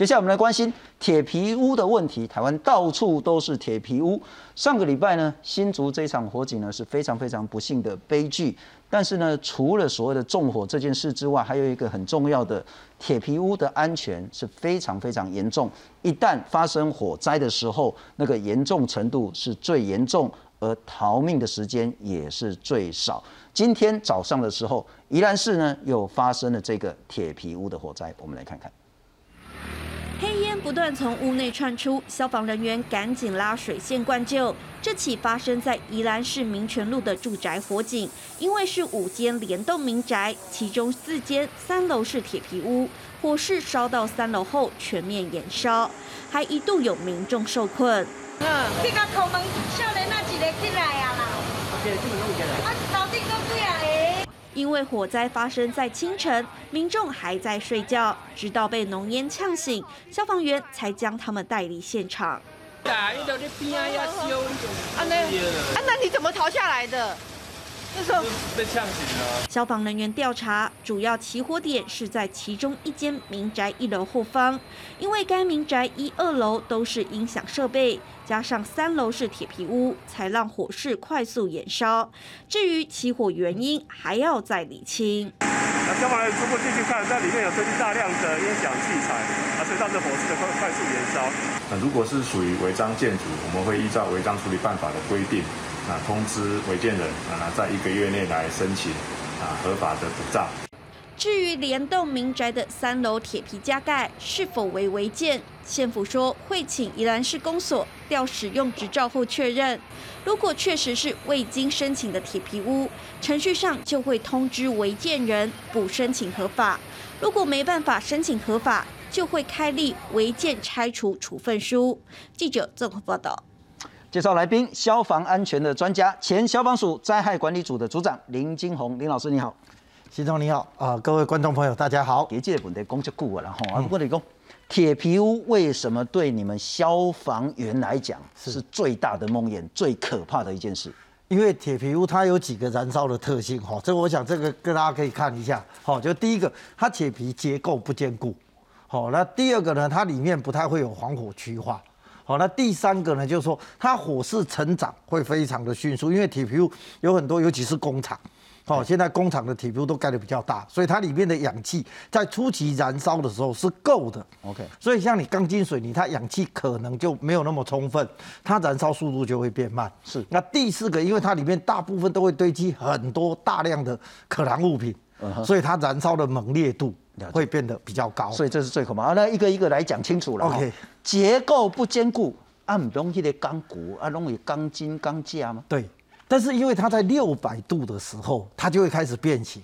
接下来我们来关心铁皮屋的问题。台湾到处都是铁皮屋。上个礼拜呢，新竹这场火警呢是非常非常不幸的悲剧。但是呢，除了所谓的纵火这件事之外，还有一个很重要的铁皮屋的安全是非常非常严重。一旦发生火灾的时候，那个严重程度是最严重，而逃命的时间也是最少。今天早上的时候，宜兰市呢又发生了这个铁皮屋的火灾，我们来看看。不断从屋内窜出，消防人员赶紧拉水线灌救。这起发生在宜兰市民权路的住宅火警，因为是五间联动民宅，其中四间三楼是铁皮屋，火势烧到三楼后全面燃烧，还一度有民众受困。嗯，这个头门少年那几个进来啊啦？啊，楼顶都几啊因为火灾发生在清晨，民众还在睡觉，直到被浓烟呛醒，消防员才将他们带离现场。啊，那你怎么逃下来的？那时候被呛醒了。消防人员调查，主要起火点是在其中一间民宅一楼后方，因为该民宅一二楼都是音响设备，加上三楼是铁皮屋，才让火势快速燃烧。至于起火原因，还要再理清。那消防员初步进去看，在里面有堆积大量的音响器材，啊，所以让这火势的快快速燃烧。那如果是属于违章建筑，我们会依照违章处理办法的规定。那通知违建人啊，在一个月内来申请啊合法的补账。至于联动民宅的三楼铁皮加盖是否为违建，县府说会请宜兰市公所调使用执照后确认。如果确实是未经申请的铁皮屋，程序上就会通知违建人补申请合法。如果没办法申请合法，就会开立违建拆除处分书。记者综合报道。介绍来宾，消防安全的专家，前消防署灾害管理组的组长林金红，林老师你好，新总你好啊，各位观众朋友大家好。别记得本地工作顾问了哈，啊，不过你讲铁皮屋为什么对你们消防员来讲是最大的梦魇、最可怕的一件事？因为铁皮屋它有几个燃烧的特性哈，这我想这个跟大家可以看一下，好，就第一个，它铁皮结构不坚固，好，那第二个呢，它里面不太会有防火区化。好，那第三个呢，就是说它火势成长会非常的迅速，因为铁皮屋有很多，尤其是工厂，好，现在工厂的铁皮屋都盖得比较大，所以它里面的氧气在初期燃烧的时候是够的。OK，所以像你钢筋水泥，它氧气可能就没有那么充分，它燃烧速度就会变慢。是，那第四个，因为它里面大部分都会堆积很多大量的可燃物品，所以它燃烧的猛烈度。会变得比较高，所以这是最可怕。那一个一个来讲清楚了。OK，结构不坚固，啊，不容易的钢骨，啊，容易钢筋钢架吗？对。但是因为它在六百度的时候，它就会开始变形。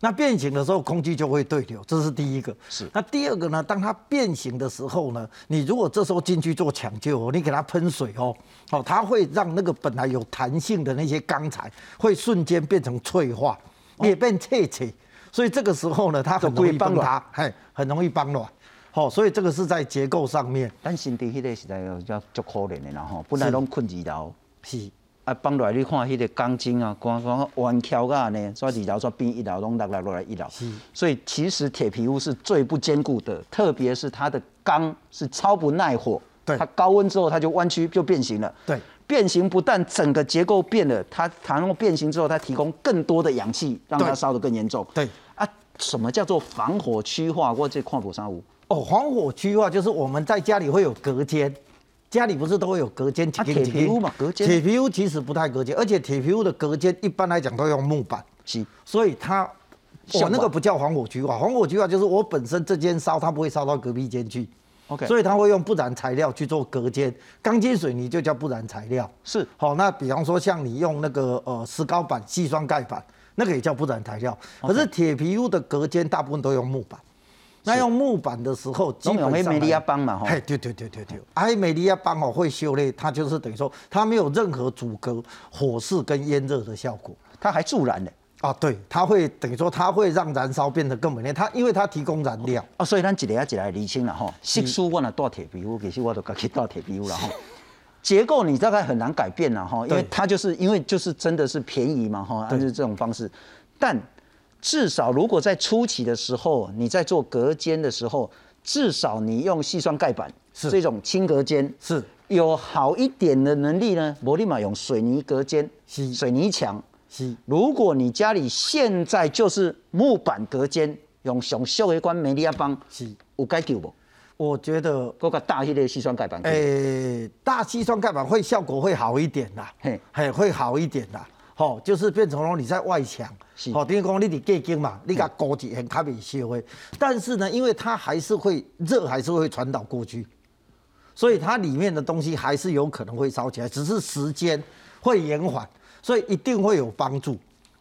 那变形的时候，空气就会对流，这是第一个。是。那第二个呢？当它变形的时候呢，你如果这时候进去做抢救，你给它喷水哦，哦，它会让那个本来有弹性的那些钢材，会瞬间变成脆化，也变脆脆。所以这个时候呢，它很容易崩塌，嘿，很容易崩落。好，所以这个是在结构上面。但身体迄个实在要足可怜的啦吼，本来拢困二楼，是啊，放落来你看迄个钢筋啊，光光弯翘啊呢，所以二楼说变一楼，拢落来落来一楼。是，所以其实铁皮屋是最不坚固的，特别是它的钢是超不耐火，对，它高温之后它就弯曲就变形了。对。变形不但整个结构变了，它它然后变形之后，它提供更多的氧气，让它烧得更严重。对啊，什么叫做防火区化或这矿火山屋？哦，防火区化就是我们在家里会有隔间，家里不是都会有隔间？铁皮屋嘛，隔间。铁皮屋其实不太隔间，而且铁皮屋的隔间一般来讲都用木板。是，所以它，我那个不叫防火区化，防火区化就是我本身这间烧，它不会烧到隔壁间去。OK，所以它会用不燃材料去做隔间，钢筋水泥就叫不燃材料。是，好，那比方说像你用那个呃石膏板、细双盖板，那个也叫不燃材料。可是铁皮屋的隔间大部分都用木板，那用木板的时候，基本上美利亚邦嘛，哈，对对对对对，哎，美利亚邦哦会修嘞，它就是等于说它没有任何阻隔火势跟烟热的效果，它还助燃的。啊，对，它会等于说，它会让燃烧变得更猛烈。它因为它提供燃料啊，所以咱一个一个来厘清了哈。细书我那大铁皮屋，其实我都改去大铁皮屋了哈。结构你大概很难改变了哈，因为它就是因为就是真的是便宜嘛哈，就是这种方式。但至少如果在初期的时候，你在做隔间的时候，至少你用细酸盖板是。这种轻隔间是。有好一点的能力呢，我立马用水泥隔间、是。水泥墙。是。如果你家里现在就是木板隔间，用上小的管美利亚邦，是，有解救不？我觉得嗰个大迄个细酸盖板诶、大细酸盖板会效果会好一点啦，嘿。嘿，会好一点啦。吼、就是变成了你在外墙，是吼、等于讲你伫隔间嘛，你甲高一很较袂烧的。但是呢，因为它还是会热，还是会传导过去，所以它里面的东西还是有可能会烧起来，只是时间会延缓，所以一定会有帮助，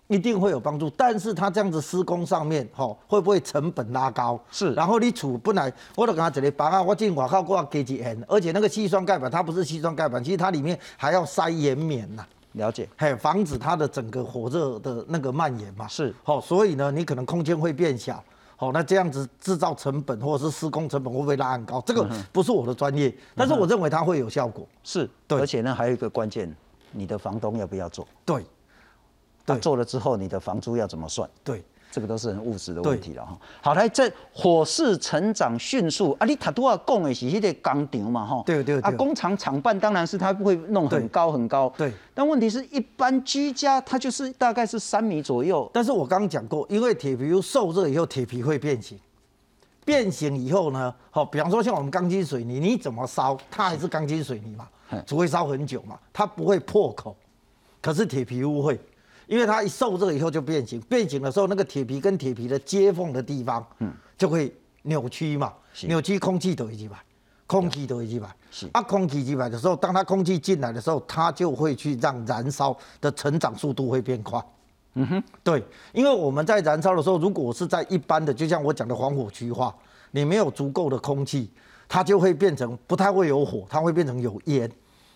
一定会有帮助。但是它这样子施工上面，吼、会不会成本拉高？是然后你厝本来我都跟他一个房啊，我进我要加一烟，而且那个细酸盖板它不是细酸盖板，其实它里面还要塞岩棉呐、了解。嘿，防止它的整个火热的那个蔓延嘛。是好、所以呢，你可能空间会变小。好、那这样子制造成本或者是施工成本会不会拉很高？这个不是我的专业，但是我认为它会有效果。是，对而且呢，还有一个关键，你的房东要不要做？对，对他做了之后，你的房租要怎么算？对，这个都是很务实的问题了哈。好，来，这火势成长迅速啊！你塔多亚讲的是那个工厂嘛哈？对，对对啊工厂厂办当然是它不会弄很高很高。对。但问题是一般居家它就是大概是三米左右。但是我刚刚讲过，因为铁皮受热以后，铁皮会变形。变形以后呢，好，比方说像我们钢筋水泥，你怎么烧，它还是钢筋水泥嘛嗯，只会烧很久嘛，它不会破口。可是铁皮屋会，因为它一受热以后就变形，变形的时候，那个铁皮跟铁皮的接缝的地方，嗯，就会扭曲嘛，扭曲空气都会进来，空气都会进来。是。啊，空气进来的时候，当它空气进来的时候，它就会去让燃烧的成长速度会变快。嗯哼，对，因为我们在燃烧的时候，如果是在一般的，就像我讲的防火区化，你没有足够的空气，它就会变成不太会有火，它会变成有烟，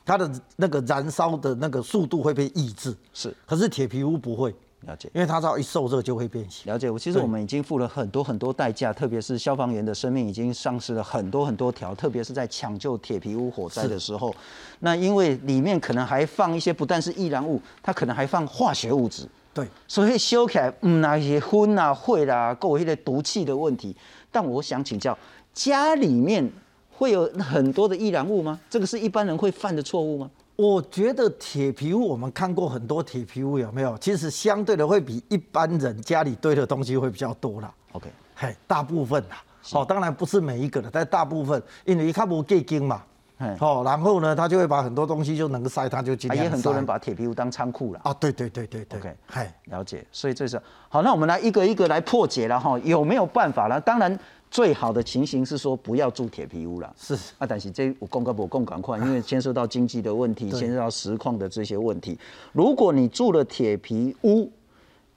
它的那个燃烧的那个速度会被抑制。是可是铁皮屋不会，了解。因为它只要一受热就会变形。了解，我其实我们已经付了很多很多代价，特别是消防员的生命已经丧失了很多很多条，特别是在抢救铁皮屋火灾的时候，那因为里面可能还放一些不但是易燃物，它可能还放化学物质，对，所以修起来，嗯，那些荤啊、会啦，够一些毒气的问题。但我想请教，家里面会有很多的易燃物吗？这个是一般人会犯的错误吗？我觉得铁皮屋我们看过很多铁皮屋，有没有？其实相对的会比一般人家里堆的东西会比较多啦。OK，嘿，大部分啦，哦，当然不是每一个的，但大部分，因为它不给金嘛，嘿哦，然后呢，他就会把很多东西就能塞，他就尽啊，量也很多人把铁皮屋当仓库了。啊，对对对对对 OK 嘿，了解，所以这是好。那我们来一个一个来破解了哈，有没有办法了？当然，最好的情形是说不要住铁皮屋了。是啊，但是这我公跟我共赶快，因为牵涉到经济的问题，牵涉到实况的这些问题。如果你住了铁皮屋，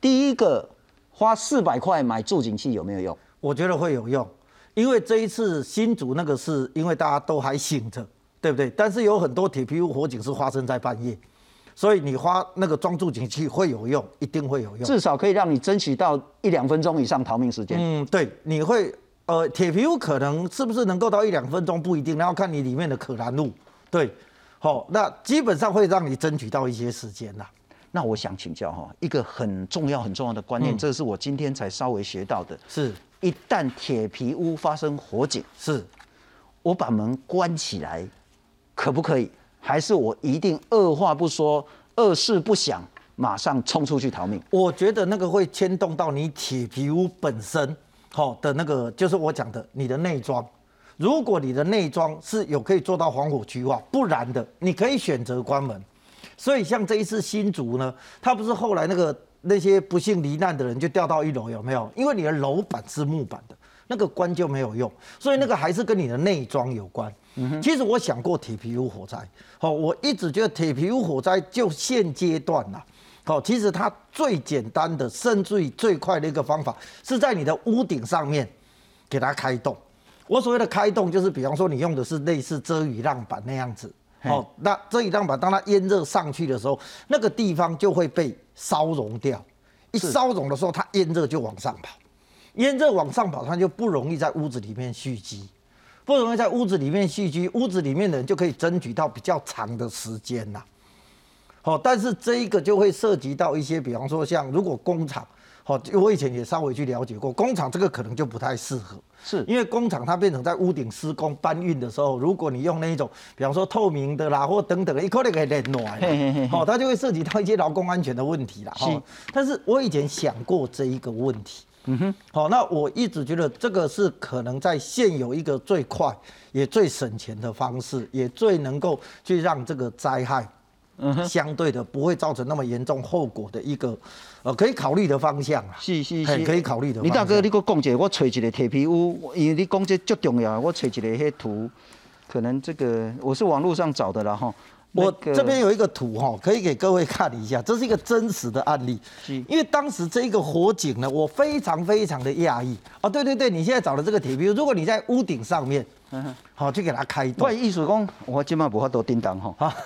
第一个花四百块买助警器有没有用？我觉得会有用，因为这一次新竹那个是因为大家都还醒着，对不对？但是有很多铁皮屋火警是发生在半夜，所以你花那个装助警器会有用，一定会有用。至少可以让你争取到一两分钟以上逃命时间。嗯，对，你会呃，铁皮屋可能是不是能够到一两分钟不一定，然后看你里面的可燃物。对，好、那基本上会让你争取到一些时间啦。那我想请教哈，一个很重要很重要的观念，嗯这是我今天才稍微学到的。是一旦铁皮屋发生火警，是，我把门关起来，可不可以？还是我一定二话不说，二事不想，马上冲出去逃命？我觉得那个会牵动到你铁皮屋本身，好、的那个，就是我讲的你的内装。如果你的内装是有可以做到防火区化，不然的你可以选择关门。所以像这一次新竹呢，它不是后来那个那些不幸罹难的人就掉到一楼有没有？因为你的楼板是木板的，那个关就没有用，所以那个还是跟你的内装有关。其实我想过铁皮屋火灾，好、我一直觉得铁皮屋火灾就现阶段呐、好、其实它最简单的，甚至于最快的一个方法，是在你的屋顶上面给它开洞。我所谓的开洞，就是比方说你用的是类似遮雨浪板那样子，好，那遮雨浪板当它烟热上去的时候，那个地方就会被烧融掉。一烧融的时候，它烟热就往上跑，烟热往上跑，它就不容易在屋子里面蓄积，不容易在屋子里面蓄积，屋子里面的人就可以争取到比较长的时间呐、好、但是这一个就会涉及到一些，比方说像如果工厂好，我以前也稍微去了解过，工厂这个可能就不太适合，是。因为工厂它变成在屋顶施工搬运的时候，如果你用那一种，比方说透明的啦，或等等的，一可能可以冷暖，好，它就会涉及到一些劳工安全的问题啦。是。哈，但是我以前想过这一个问题。嗯哼，好，那我一直觉得这个是可能在现有一个最快也最省钱的方式，也最能够去让这个灾害，相对的不会造成那么严重后果的一个，呃，可以考虑的方向啊。是是是，可以考虑的李大哥，你给我讲一个，我找一个铁皮屋，因为你讲这最重要，我找一个迄图，可能这个我是网络上找的啦哈。我这边有一个图哈，可以给各位看一下，这是一个真实的案例是。因为当时这一个火警呢，我非常非常的讶异哦。对对对，你现在找的这个铁皮屋，如果你在屋顶上面，好去给它开我意思讲，我今晚无法多叮当哈，啊，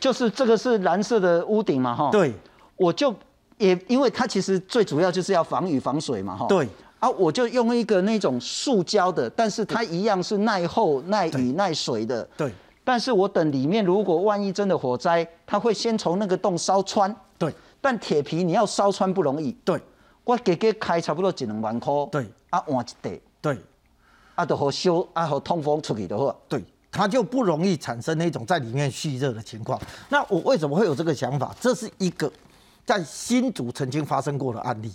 就是这个是蓝色的屋顶嘛哈。，对我就也因为它其实最主要就是要防雨防水嘛哈。。对啊，我就用一个那种塑胶的，但是它一样是耐厚、耐雨、耐水的。对但是我等里面如果万一真的火灾，它会先从那个洞烧穿。对但铁皮你要烧穿不容易，对我给给开差不多一两万块。对啊，换一地，对啊，就好修，啊，好通风出去就好。对，它就不容易产生那种在里面蓄热的情况。那我为什么会有这个想法？这是一个在新竹曾经发生过的案例。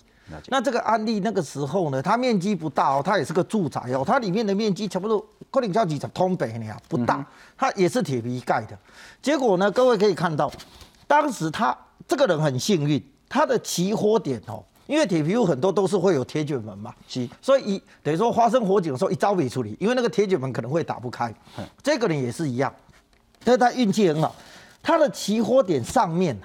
那这个案例那个时候呢，它面积不大哦，它也是个住宅哦，它里面的面积差不多可能叫几十通北呢，不大，它也是铁皮盖的。结果呢，各位可以看到，当时他这个人很幸运，他的起火点哦，因为铁皮屋很多都是会有铁卷门嘛，是所以一等于说发生火警的时候一招没处理，因为那个铁卷门可能会打不开。这个人也是一样，但是他运气很好，他的起火点上面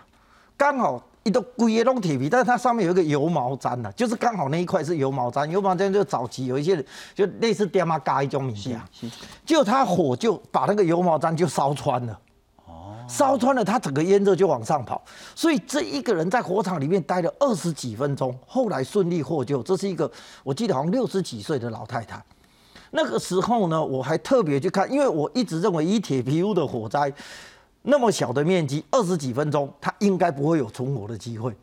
刚好一都龟也弄铁皮，但是它上面有一个油毛毡呐，就是刚好那一块是油毛毡，油毛毡就早期有一些人就类似爹妈嘎一种物件，是就他火就把那个油毛毡就烧穿了。烧穿了，他整个烟热就往上跑，所以这一个人在火场里面待了二十几分钟，后来顺利获救。这是一个我记得好像六十几岁的老太太。那个时候呢，我还特别去看，因为我一直认为以铁皮屋的火灾那么小的面积，二十几分钟，它应该不会有存活的机会。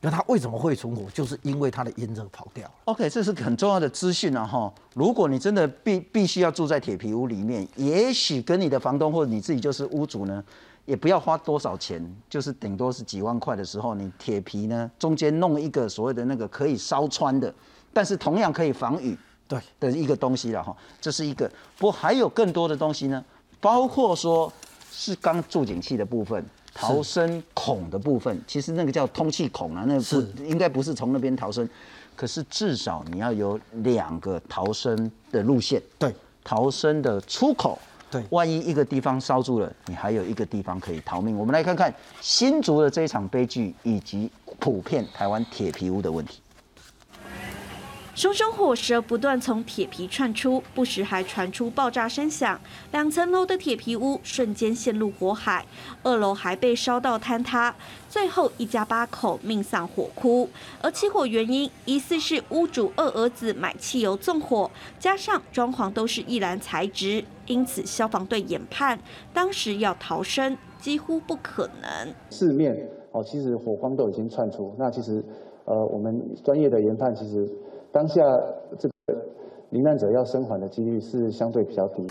那它为什么会存活？就是因为它的烟热跑掉了。OK，这是很重要的资讯啊哈。如果你真的必必须要住在铁皮屋里面，也许跟你的房东或者你自己就是屋主呢，也不要花多少钱，就是顶多是几万块的时候，你铁皮呢中间弄一个所谓的那个可以烧穿的，但是同样可以防雨对的一个东西了哈。这是一个，不过还有更多的东西呢，包括说是刚助警器的部分。逃生孔的部分，其实那个叫通气孔啊，那是不应该不是从那边逃生，可是至少你要有两个逃生的路线，对，逃生的出口。对万一一个地方烧住了，你还有一个地方可以逃命。我们来看看新竹的这一场悲剧，以及普遍台湾铁皮屋的问题。熊熊火舌不断从铁皮窜出，不时还传出爆炸声响。两层楼的铁皮屋瞬间陷入火海，二楼还被烧到坍塌，最后一家八口命丧火窟。而起火原因疑似是屋主二儿子买汽油纵火，加上装潢都是易燃材质，因此消防队研判当时要逃生几乎不可能。四面哦，其实火光都已经窜出。那其实，呃，我们专业的研判，其实当下这个罹难者要生还的几率是相对比较低。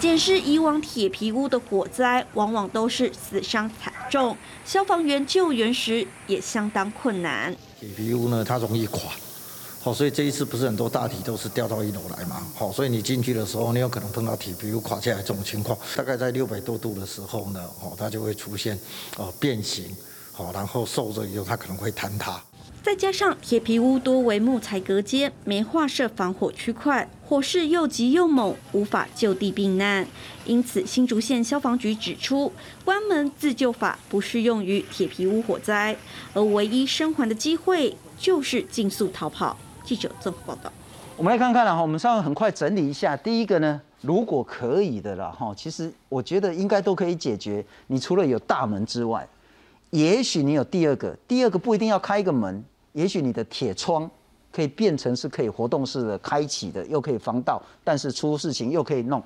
检视以往铁皮屋的火灾，往往都是死伤惨重，消防员救援时也相当困难。铁皮屋呢，它容易垮，好，所以这一次不是很多大体都是掉到一楼来嘛，好，所以你进去的时候，你有可能碰到铁皮屋垮下来这种情况，大概在六百多度的时候呢，哦，它就会出现呃变形，好，然后受热以后它可能会坍塌。再加上铁皮屋多为木材隔间，没划设防火区块，火势又急又猛，无法就地避难。因此，新竹县消防局指出，关门自救法不适用于铁皮屋火灾，而唯一生还的机会就是尽速逃跑。记者综合报道。我们来看看了哈，我们稍微很快整理一下。第一个呢，如果可以的啦哈，其实我觉得应该都可以解决。你除了有大门之外，也许你有第二个，第二个不一定要开一个门，也许你的铁窗可以变成是可以活动式的开启的，又可以防盗，但是出事情又可以弄。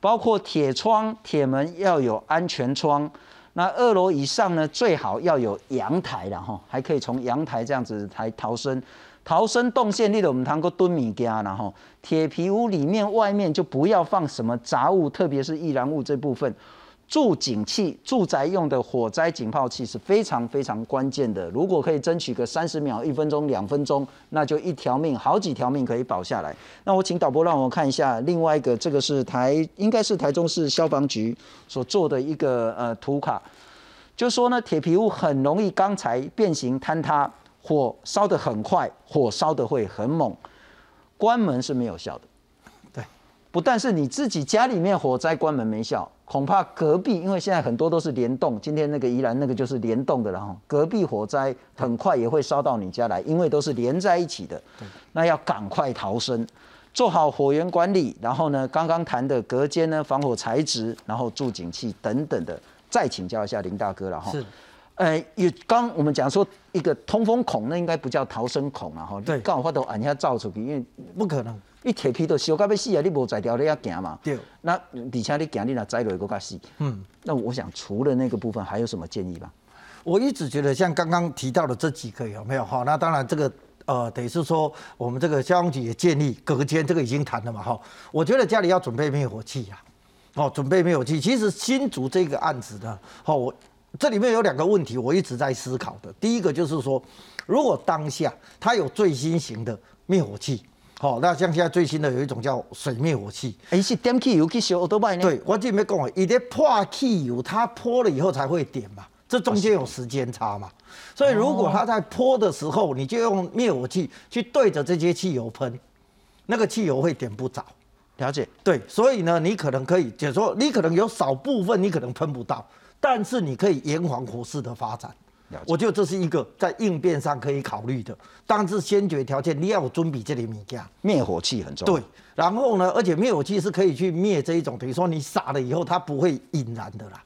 包括铁窗、铁门要有安全窗，那二楼以上呢，最好要有阳台了哈，还可以从阳台这样子来逃生。逃生动线，你都我们谈过蹲米家，然后铁皮屋里面外面就不要放什么杂物，特别是易燃物这部分。助警器，住宅用的火灾警报器是非常非常关键的。如果可以争取个三十秒、一分钟、两分钟，那就一条命、好几条命可以保下来。那我请导播让我看一下另外一个，这个是台，应该是台中市消防局所做的一个呃图卡，就说呢，铁皮屋很容易钢材变形坍塌，火烧得很快，火烧得会很猛，关门是没有效的。对，不但是你自己家里面火灾关门没效。恐怕隔壁，因为现在很多都是联动，今天那个宜兰那个就是联动的了哈。隔壁火灾很快也会烧到你家来，因为都是连在一起的。那要赶快逃生，做好火源管理，然后呢，刚刚谈的隔间呢，防火材质，然后助警器等等的，再请教一下林大哥了哈。是，呃，有刚我们讲说一个通风孔，那应该不叫逃生孔了哈。对，刚好发都按下照出去，因为不可能。你铁皮都烧到要死啊！你无在条你要行嘛？对。那而且你行，你若栽落个较死。嗯。那我想除了那个部分，还有什么建议吧？我一直觉得像刚刚提到的这几个有没有？哈，那当然这个呃，等于是说我们这个消防局也建立隔间，这个已经谈了嘛？哈，我觉得家里要准备灭火器呀。哦，准备灭火器。其实新竹这个案子呢，哦，我这里面有两个问题，我一直在思考的。第一个就是说，如果当下它有最新型的灭火器。好，那像现在最新的有一种叫水灭火器，哎，是点汽油去烧都卖呢？对，我这边讲啊，伊在破汽油，它泼了以后才会点嘛，这中间有时间差嘛，所以如果它在泼的时候，你就用灭火器去对着这些汽油喷，那个汽油会点不着。了解？对，所以呢，你可能可以，就说你可能有少部分你可能喷不到，但是你可以延缓火势的发展。我觉得这是一个在应变上可以考虑的，但是先决条件你要有准备这里物件，灭火器很重要。对，然后呢，而且灭火器是可以去灭这一种，比如说你撒了以后它不会引燃的啦。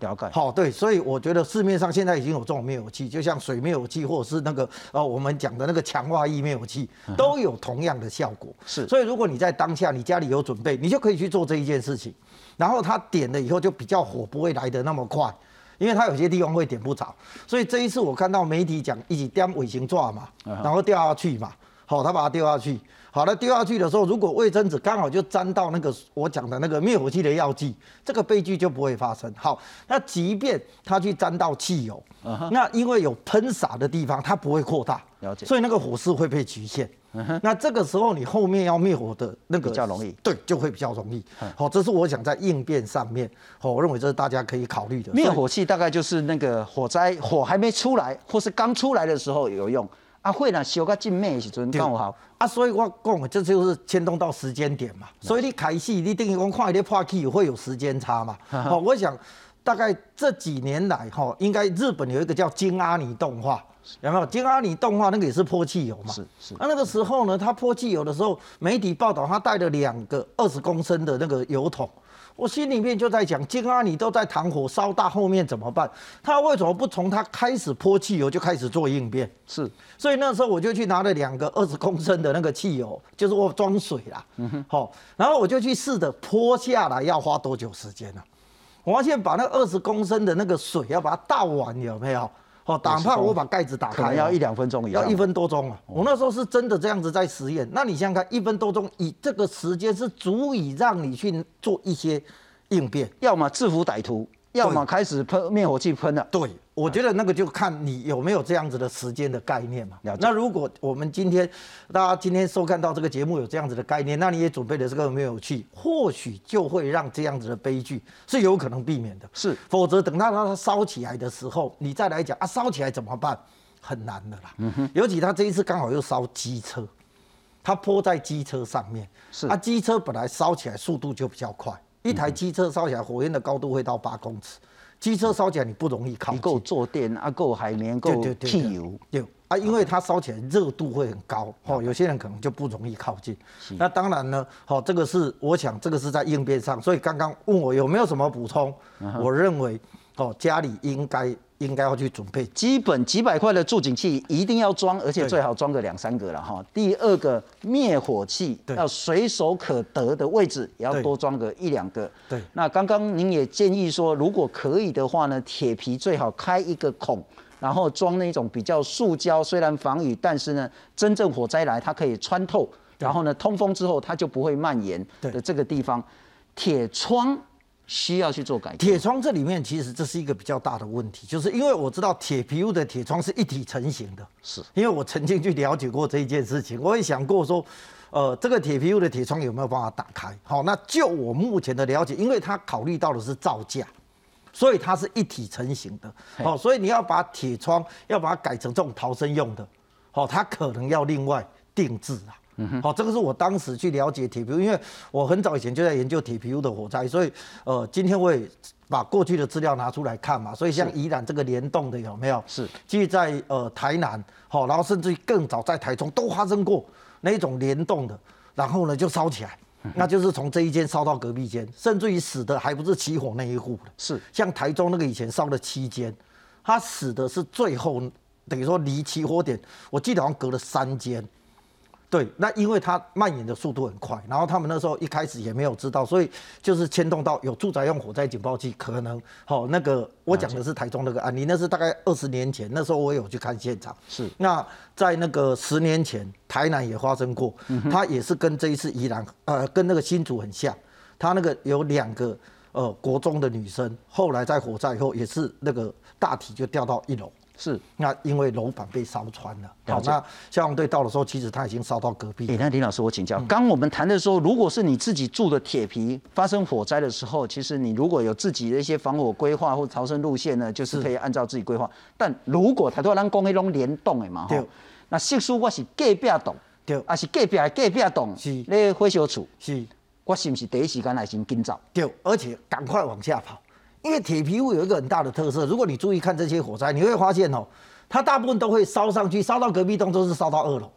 了解。好，对，所以我觉得市面上现在已经有这种灭火器，就像水灭火器或者是那个呃我们讲的那个强化液灭火器，都有同样的效果。是。所以如果你在当下你家里有准备，你就可以去做这一件事情，然后它点了以后就比较火不会来的那么快。因为它有些地方会点不着，所以这一次我看到媒体讲一起点尾形抓嘛，然后掉下去嘛，好，他把它丢下去，好了，丢下去的时候，如果卫生纸刚好就沾到那个我讲的那个灭火器的药剂，这个悲剧就不会发生。好，那即便它去沾到汽油，那因为有喷洒的地方，它不会扩大，了解，所以那个火势会被局限。那这个时候你后面要灭火的那个比较容易，对，就会比较容易。好，这是我想在应变上面，好，我认为这是大家可以考虑的。灭火器大概就是那个火灾火还没出来，或是刚出来的时候有用。啊，会呢，修个进灭时阵刚好。啊，所以我讲，这就是牵动到时间点嘛。所以你开戏，你等于讲看一点破气会有时间差嘛。好，我想大概这几年来，哈，应该日本有一个叫金阿尼动画。有没有金阿里动画那个也是泼汽油嘛？是是。那那个时候呢，他泼汽油的时候，媒体报道他带了两个二十公升的那个油桶，我心里面就在讲，金阿里都在谈火烧大，后面怎么办？他为什么不从他开始泼汽油就开始做应变？是。所以那时候我就去拿了两个二十公升的那个汽油，就是我装水啦。嗯哼。好，然后我就去试着泼下来，要花多久时间呢？我发现把那二十公升的那个水要把它倒完，有没有？哦，哪怕我把盖子打开，要一两分钟，要一分多钟啊！我那时候是真的这样子在实验。那你想想看，一分多钟，以这个时间是足以让你去做一些应变，要么制服歹徒。要么开始喷灭火器喷了，对，我觉得那个就看你有没有这样子的时间的概念嘛。那如果我们今天大家今天收看到这个节目有这样子的概念，那你也准备了这个灭火器，或许就会让这样子的悲剧是有可能避免的。是，否则等到它烧起来的时候，你再来讲啊，烧起来怎么办？很难的啦。嗯哼。尤其他这一次刚好又烧机车，它泼在机车上面，是啊，机车本来烧起来速度就比较快。一台机车烧起来，火焰的高度会到八公尺。机车烧起来你不容易靠近，够坐垫啊，够海绵，够汽油，对。啊，因为它烧起来热度会很高，哦，有些人可能就不容易靠近。那当然呢，好，这个是我想这个是在应变上，所以刚刚问我有没有什么补充，我认为哦，家里应该应该要去准备。基本几百块的助警器一定要装，而且最好装个两三个了哈。第二个灭火器要随手可得的位置，也要多装个一两个。对那刚刚您也建议说，如果可以的话呢，铁皮最好开一个孔。然后装那种比较塑胶，虽然防雨，但是呢，真正火灾来它可以穿透，然后呢，通风之后它就不会蔓延对的这个地方，铁窗需要去做改进。铁窗这里面其实这是一个比较大的问题，就是因为我知道铁皮屋的铁窗是一体成型的，是因为我曾经去了解过这一件事情，我也想过说，呃，这个铁皮屋的铁窗有没有办法打开？好，那就我目前的了解，因为它考虑到的是造价。所以它是一体成型的，好、所以你要把铁窗要把它改成这种逃生用的，好、它可能要另外定制啊。好、这个是我当时去了解铁皮屋，因为我很早以前就在研究铁皮屋的火灾，所以呃，今天我也把过去的资料拿出来看嘛。所以像宜兰这个联动的有没有？是，其实在呃台南，好、然后甚至于更早在台中都发生过那一种联动的，然后呢就烧起来。那就是从这一间烧到隔壁间，甚至于死的还不是起火那一户的，是像台中那个以前烧了七间，他死的是最后等于说离起火点，我记得好像隔了三间。对，那因为它蔓延的速度很快，然后他们那时候一开始也没有知道，所以就是牵动到有住宅用火灾警报器，可能好、那个我讲的是台中那个案例，那是大概二十年前，那时候我有去看现场。是那在那个十年前，台南也发生过，它也是跟这一次宜兰呃跟那个新竹很像，它那个有两个呃国中的女生，后来在火灾以后也是那个大体就掉到一楼。是。那因为楼板被烧穿了，好，那消防队到的时候，其实他已经烧到隔壁哎、。那林老师，我请教，刚我们谈的时候，如果是你自己住的铁皮发生火灾的时候，其实你如果有自己的一些防火规划或逃生路线呢，就是可以按照自己规划。但如果台湾咱讲迄种联动的嘛，对吼，那系数我是隔壁栋，对啊是隔壁的隔壁栋，是咧火烧厝，是，我是不是第一时间来先紧走？对，而且赶快往下跑，因为铁皮屋有一个很大的特色，如果你注意看这些火灾，你会发现哦，它大部分都会烧上去，烧到隔壁栋都是烧到二楼了。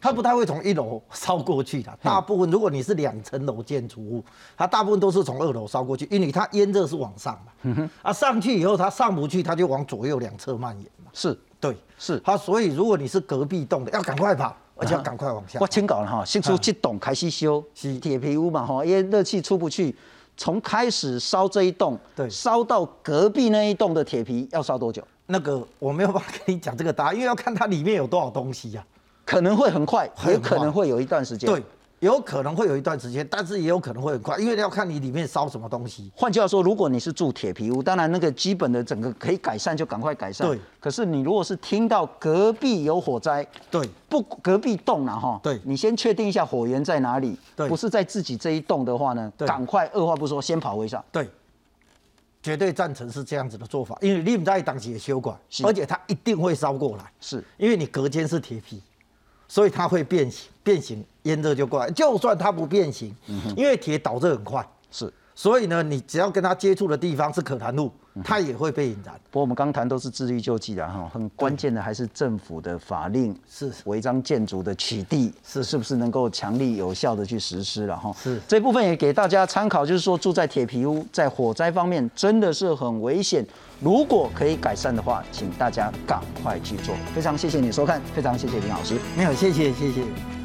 它不太会从一楼烧过去的，大部分如果你是两层楼建筑物，它大部分都是从二楼烧过去，因为它烟热是往上嘛，啊上去以后它上不去，它就往左右两侧蔓延嘛，是对，是。它所以如果你是隔壁栋的，要赶快跑，而且要赶快往下跑。我请教了哈，系数这栋开始修是铁皮屋嘛哈，因为热气出不去，从开始烧这一栋，对烧到隔壁那一栋的铁皮要烧多久？那个我没有办法跟你讲这个答案，因为要看它里面有多少东西呀、可能会很快，很也可能会有一段时间。对，，有可能会有一段时间，但是也有可能会很快，因为要看你里面烧什么东西。换句话说，如果你是住铁皮屋，当然那个基本的整个可以改善就赶快改善。对。可是你如果是听到隔壁有火灾，对，不隔壁栋了哈，对你先确定一下火源在哪里。对不是在自己这一栋的话呢，对赶快二话不说先跑回上。对，绝对赞成是这样子的做法，因为你们在当时也修管，而且它一定会烧过来，是因为你隔间是铁皮，所以它会变形，变形烟热就过来。就算它不变形，因为铁导热很快，是。所以呢，你只要跟它接触的地方是可燃物，它也会被引燃。不过我们刚谈都是自律救济的哈，很关键的还是政府的法令是违章建筑的取缔是是不是能够强力有效的去实施了哈？是这部分也给大家参考，就是说住在铁皮屋在火灾方面真的是很危险，如果可以改善的话，请大家赶快去做。非常谢谢你收看，非常谢谢林老师。没有，谢谢，谢谢。